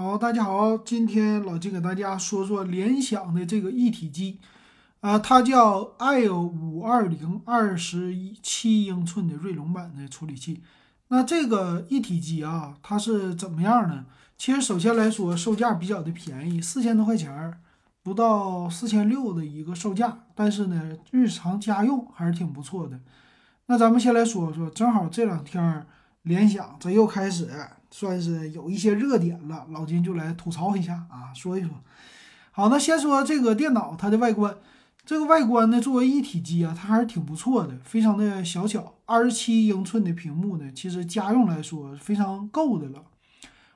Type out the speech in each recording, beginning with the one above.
好，大家好，今天老金给大家说说联想的这个一体机，啊，它叫 L 五二零二十七英寸的锐龙版的处理器。那这个一体机啊，它是怎么样呢？其实首先来说，售价比较的便宜，四千多块钱儿，不到四千六的一个售价。但是呢，日常家用还是挺不错的。那咱们先来说说，正好这两天联想这又开始。算是有一些热点了，老金就来吐槽一下啊，说一说。好，那先说这个电脑它的外观，这个外观呢，作为一体机啊，它还是挺不错的，非常的小巧，二十七英寸的屏幕呢，其实家用来说非常够的了。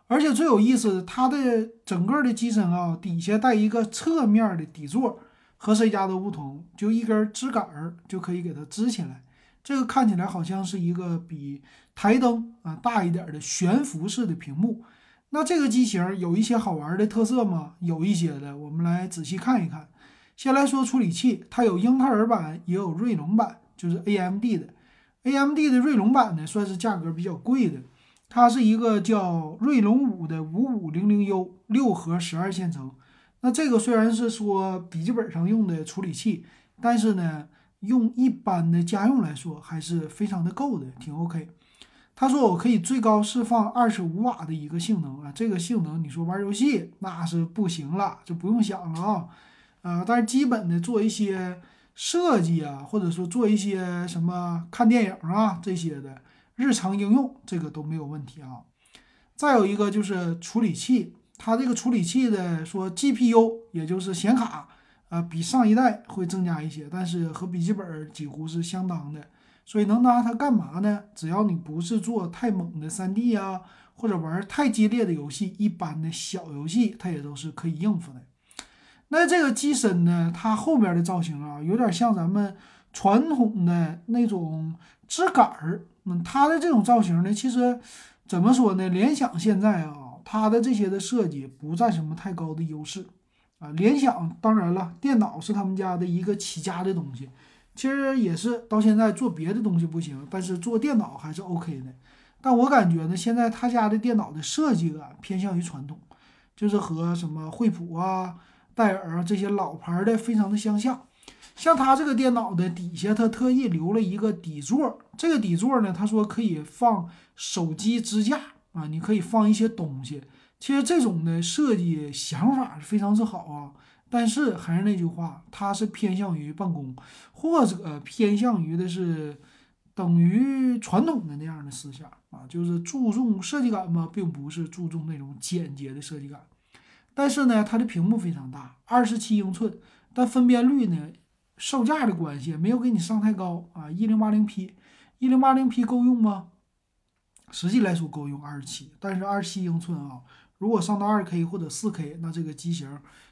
而且最有意思，它的整个的机身啊，底下带一个侧面的底座，和谁家都不同，就一根支杆儿就可以给它支起来。这个看起来好像是一个比台灯啊大一点的悬浮式的屏幕。那这个机型有一些好玩的特色吗？有一些的，我们来仔细看一看。先来说处理器，它有英特尔版，也有锐龙版，就是 AMD 的。AMD 的锐龙版呢，算是价格比较贵的。它是一个叫锐龙五的五五零零 U 六核十二线程。那这个虽然是说笔记本上用的处理器，但是呢。用一般的家用来说，还是非常的够的，挺 OK。他说我可以最高释放二十五瓦的一个性能啊，这个性能你说玩游戏那是不行了，就不用想了啊。啊，但是基本的做一些设计啊，或者说做一些什么看电影啊这些的日常应用，这个都没有问题啊。再有一个就是处理器，它这个处理器的说 GPU 也就是显卡。啊，比上一代会增加一些，但是和笔记本几乎是相当的，所以能拿它干嘛呢？只要你不是做太猛的 3D 啊，或者玩太激烈的游戏，一般的小游戏它也都是可以应付的。那这个机身呢，它后边的造型啊，有点像咱们传统的那种支杆儿。嗯，它的这种造型呢，其实怎么说呢？联想现在啊，它的这些的设计不占什么太高的优势。啊，联想当然了，电脑是他们家的一个起家的东西，其实也是到现在做别的东西不行，但是做电脑还是 OK 的。但我感觉呢，现在他家的电脑的设计感偏向于传统，就是和什么惠普啊、戴尔啊这些老牌的非常的相像。像他这个电脑的底下，他特意留了一个底座，这个底座呢，他说可以放手机支架啊，你可以放一些东西。其实这种的设计想法是非常之好啊，但是还是那句话，它是偏向于办公，或者偏向于的是等于传统的那样的思想啊，就是注重设计感嘛，并不是注重那种简洁的设计感。但是呢，它的屏幕非常大，二十七英寸，但分辨率呢，售价的关系没有给你上太高啊，一零八零 P，一零八零 P 够用吗？实际来说够用二十七，但是二十七英寸啊。如果上到二 K 或者四 K，那这个机型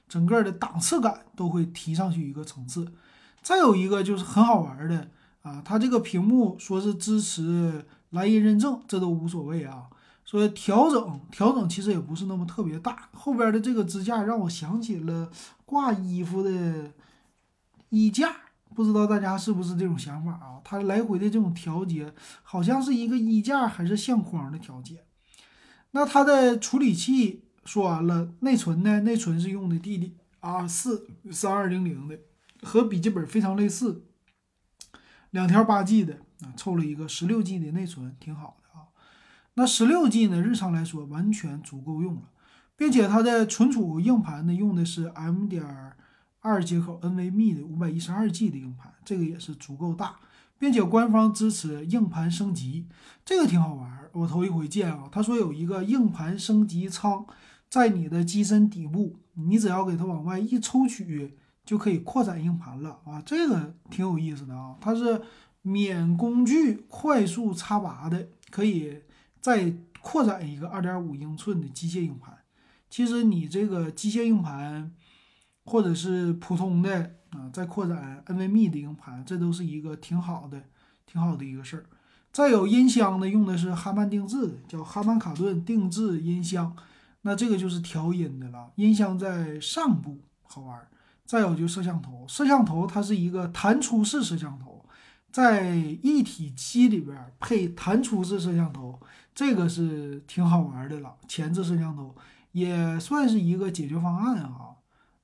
整个的档次感都会提上去一个层次。再有一个就是很好玩的啊，它这个屏幕说是支持蓝印认证，这都无所谓啊。说调整调整其实也不是那么特别大。后边的这个支架让我想起了挂衣服的衣架，不知道大家是不是这种想法啊？它来回的这种调节，好像是一个衣架还是相框的调节。那它的处理器说完了，内存呢？内存是用的 DDR 四三二零零的，和笔记本非常类似，两条八 G 的啊，凑了一个十六 G 的内存，挺好的啊。那十六 G 呢，日常来说完全足够用了，并且它的存储硬盘呢，用的是 M 点二接口 NVMe 的五百一十二 G 的硬盘，这个也是足够大。并且官方支持硬盘升级，这个挺好玩，我头一回见啊。他说有一个硬盘升级仓在你的机身底部，你只要给它往外一抽取，就可以扩展硬盘了啊，这个挺有意思的啊。它是免工具快速插拔的，可以再扩展一个二点五英寸的机械硬盘。其实你这个机械硬盘或者是普通的。啊，再扩展 NVMe 的硬盘，这都是一个挺好的、挺好的一个事儿。再有音箱呢，用的是哈曼定制的，叫哈曼卡顿定制音箱。那这个就是调音的了，音箱在上部，好玩。再有就摄像头，摄像头它是一个弹出式摄像头，在一体机里边配弹出式摄像头，这个是挺好玩的了。前置摄像头也算是一个解决方案啊，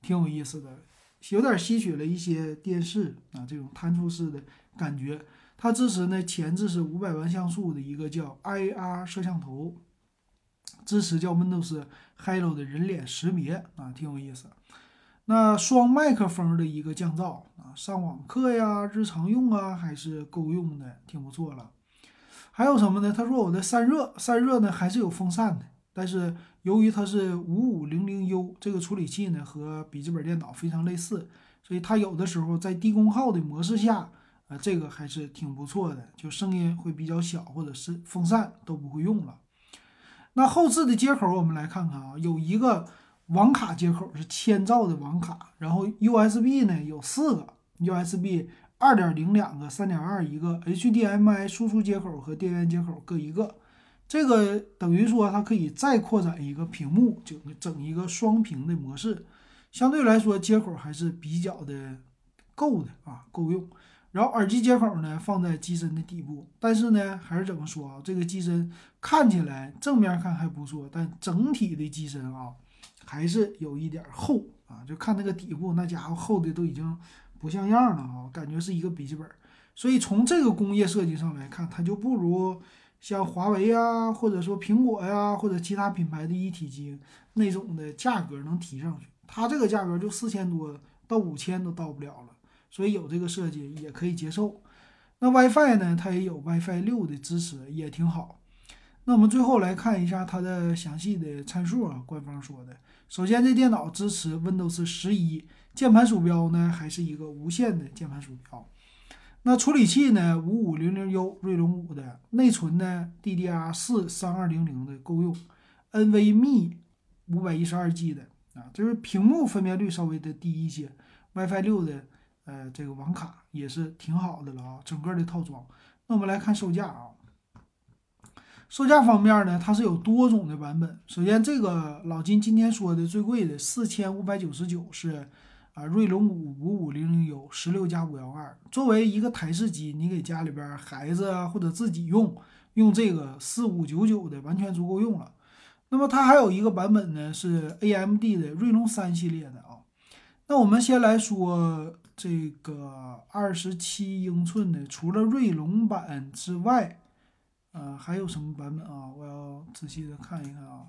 挺有意思的，有点吸取了一些电视啊这种弹出式的感觉。它支持呢前置是五百万像素的一个叫 IR 摄像头，支持叫 Windows Hello 的人脸识别啊，挺有意思。那双麦克风的一个降噪啊，上网课呀、日常用啊还是够用的，挺不错了。还有什么呢？他说我的散热，散热呢还是有风扇的，但是由于它是五五零零 U 这个处理器呢和笔记本电脑非常类似，所以它有的时候在低功耗的模式下。啊，这个还是挺不错的，就声音会比较小，或者是风扇都不会用了。那后置的接口我们来看看啊，有一个网卡接口是千兆的网卡，然后 USB 呢有四个 USB 二点零两个，三点二一个 HDMI 输出接口和电源接口各一个，这个等于说它可以再扩展一个屏幕，就整一个双屏的模式，相对来说接口还是比较的够的啊，够用。然后耳机接口呢放在机身的底部，但是呢还是怎么说啊？这个机身看起来正面看还不错，但整体的机身啊还是有一点厚啊。就看那个底部，那家伙厚的都已经不像样了啊，感觉是一个笔记本。所以从这个工业设计上来看，它就不如像华为呀，或者说苹果呀，或者其他品牌的一体机那种的价格能提上去。它这个价格就四千多到五千都到不了了。所以有这个设计也可以接受。那 WiFi 呢？它也有 WiFi 六的支持，也挺好。那我们最后来看一下它的详细的参数啊。官方说的，首先这电脑支持 Windows 十一，键盘鼠标呢还是一个无线的键盘鼠标。那处理器呢？五五零零 U 锐龙五的，内存呢 DDR 四三二零零的够用，NVMe 五百一十二 G 的啊，就是屏幕分辨率稍微的低一些，WiFi 六的。呃，这个网卡也是挺好的了啊，整个的套装。那我们来看售价啊，售价方面呢，它是有多种的版本。首先，这个老金今天说的最贵的四千五百九十九是啊，锐龙五五五零零 U 十六加五幺二，作为一个台式机，你给家里边孩子啊或者自己用，用这个四五九九的完全足够用了。那么它还有一个版本呢，是 AMD 的锐龙三系列的啊。那我们先来说。这个二十七英寸的，除了锐龙版之外，呃，还有什么版本啊？我要仔细的看一看啊。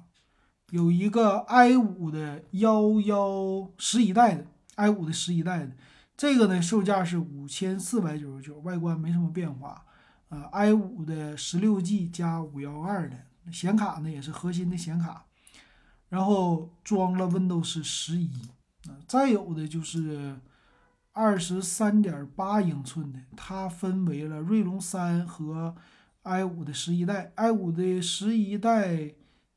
有一个 i 五的幺幺十一代的，i 五的十一代的，这个呢售价是五千四百九十九，外观没什么变化啊。i 五的十六 G 加五幺二的显卡呢也是核心的显卡，然后装了 Windows 十一啊。再有的就是。二十三点八英寸的，它分为了锐龙三和 i 五的十一代，i 五的十一代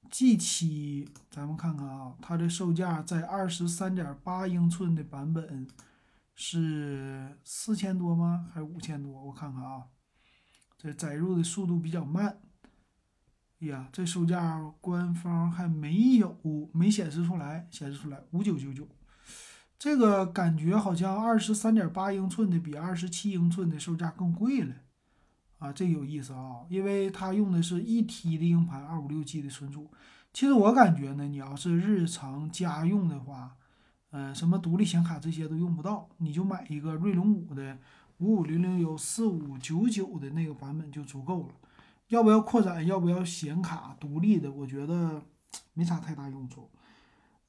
G 七，咱们看看啊，它的售价在二十三点八英寸的版本是四千多吗？还是五千多？我看看啊，这载入的速度比较慢。哎呀，这售价官方还没有没显示出来，显示出来五九九九。这个感觉好像二十三点八英寸的比二十七英寸的售价更贵了，啊，这有意思啊，因为它用的是一 T 的硬盘，二五六 G 的存储。其实我感觉呢，你要是日常家用的话，嗯，什么独立显卡这些都用不到，你就买一个锐龙五的五五零零 U 四五九九的那个版本就足够了。要不要扩展？要不要显卡独立的？我觉得 没啥太大用处。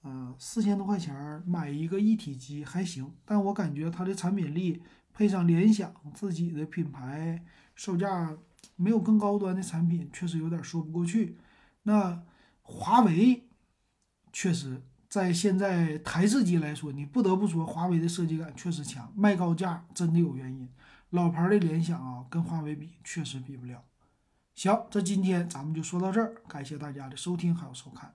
呃，四千多块钱买一个一体机还行，但我感觉它的产品力配上联想自己的品牌，售价没有更高端的产品，确实有点说不过去。那华为确实在现在台式机来说，你不得不说华为的设计感确实强，卖高价真的有原因。老牌的联想啊，跟华为比确实比不了。行，这今天咱们就说到这儿，感谢大家的收听还有收看。